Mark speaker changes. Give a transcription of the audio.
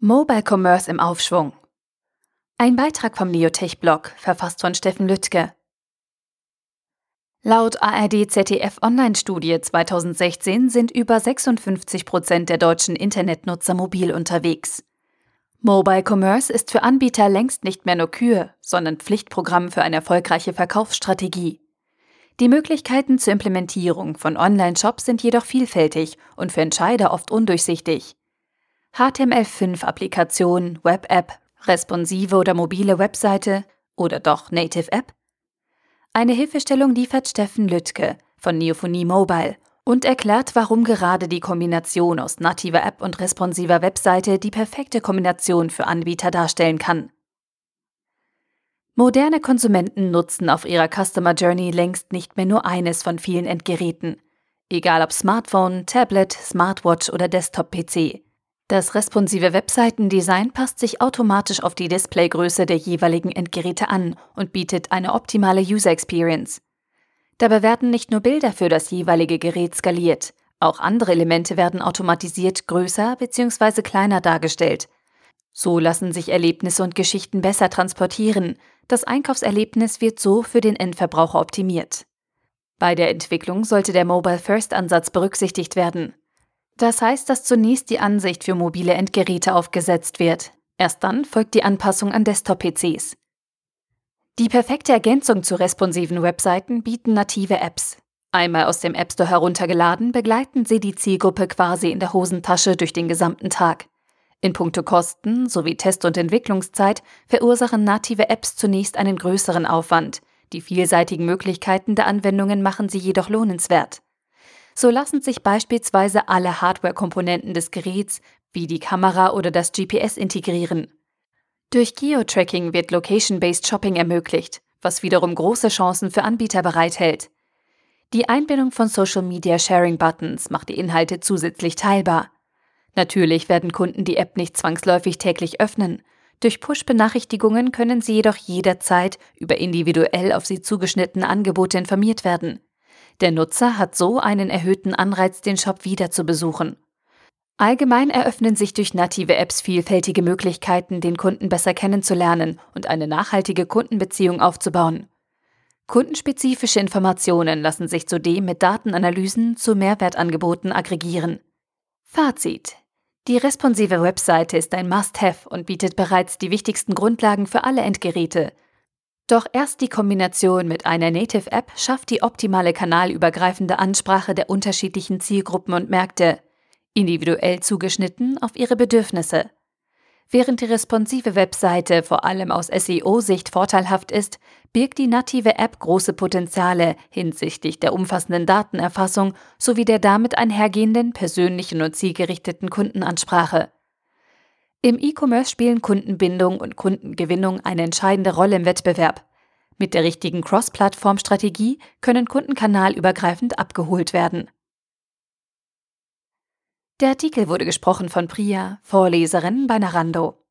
Speaker 1: Mobile Commerce im Aufschwung. Ein Beitrag vom Neotech-Blog, verfasst von Steffen Lüttke. Laut ARD-ZDF-Online-Studie 2016 sind über 56 Prozent der deutschen Internetnutzer mobil unterwegs. Mobile Commerce ist für Anbieter längst nicht mehr nur Kür, sondern Pflichtprogramm für eine erfolgreiche Verkaufsstrategie. Die Möglichkeiten zur Implementierung von Online-Shops sind jedoch vielfältig und für Entscheider oft undurchsichtig. HTML5-Applikation, Web-App, responsive oder mobile Webseite oder doch Native App? Eine Hilfestellung liefert Steffen Lüttke von Neophonie Mobile und erklärt, warum gerade die Kombination aus nativer App und responsiver Webseite die perfekte Kombination für Anbieter darstellen kann. Moderne Konsumenten nutzen auf ihrer Customer Journey längst nicht mehr nur eines von vielen Endgeräten, egal ob Smartphone, Tablet, Smartwatch oder Desktop-PC. Das responsive Webseitendesign passt sich automatisch auf die Displaygröße der jeweiligen Endgeräte an und bietet eine optimale User Experience. Dabei werden nicht nur Bilder für das jeweilige Gerät skaliert, auch andere Elemente werden automatisiert größer bzw. kleiner dargestellt. So lassen sich Erlebnisse und Geschichten besser transportieren. Das Einkaufserlebnis wird so für den Endverbraucher optimiert. Bei der Entwicklung sollte der Mobile First Ansatz berücksichtigt werden. Das heißt, dass zunächst die Ansicht für mobile Endgeräte aufgesetzt wird. Erst dann folgt die Anpassung an Desktop-PCs. Die perfekte Ergänzung zu responsiven Webseiten bieten native Apps. Einmal aus dem App Store heruntergeladen, begleiten sie die Zielgruppe quasi in der Hosentasche durch den gesamten Tag. In puncto Kosten sowie Test- und Entwicklungszeit verursachen native Apps zunächst einen größeren Aufwand. Die vielseitigen Möglichkeiten der Anwendungen machen sie jedoch lohnenswert. So lassen sich beispielsweise alle Hardware-Komponenten des Geräts, wie die Kamera oder das GPS, integrieren. Durch Geotracking wird Location-Based Shopping ermöglicht, was wiederum große Chancen für Anbieter bereithält. Die Einbindung von Social Media Sharing Buttons macht die Inhalte zusätzlich teilbar. Natürlich werden Kunden die App nicht zwangsläufig täglich öffnen. Durch Push-Benachrichtigungen können sie jedoch jederzeit über individuell auf sie zugeschnittene Angebote informiert werden. Der Nutzer hat so einen erhöhten Anreiz, den Shop wieder zu besuchen. Allgemein eröffnen sich durch native Apps vielfältige Möglichkeiten, den Kunden besser kennenzulernen und eine nachhaltige Kundenbeziehung aufzubauen. Kundenspezifische Informationen lassen sich zudem mit Datenanalysen zu Mehrwertangeboten aggregieren. Fazit. Die responsive Webseite ist ein Must-Have und bietet bereits die wichtigsten Grundlagen für alle Endgeräte, doch erst die Kombination mit einer Native App schafft die optimale kanalübergreifende Ansprache der unterschiedlichen Zielgruppen und Märkte, individuell zugeschnitten auf ihre Bedürfnisse. Während die responsive Webseite vor allem aus SEO-Sicht vorteilhaft ist, birgt die native App große Potenziale hinsichtlich der umfassenden Datenerfassung sowie der damit einhergehenden persönlichen und zielgerichteten Kundenansprache. Im E-Commerce spielen Kundenbindung und Kundengewinnung eine entscheidende Rolle im Wettbewerb. Mit der richtigen Cross-Plattform-Strategie können Kunden kanalübergreifend abgeholt werden. Der Artikel wurde gesprochen von Priya, Vorleserin bei Narando.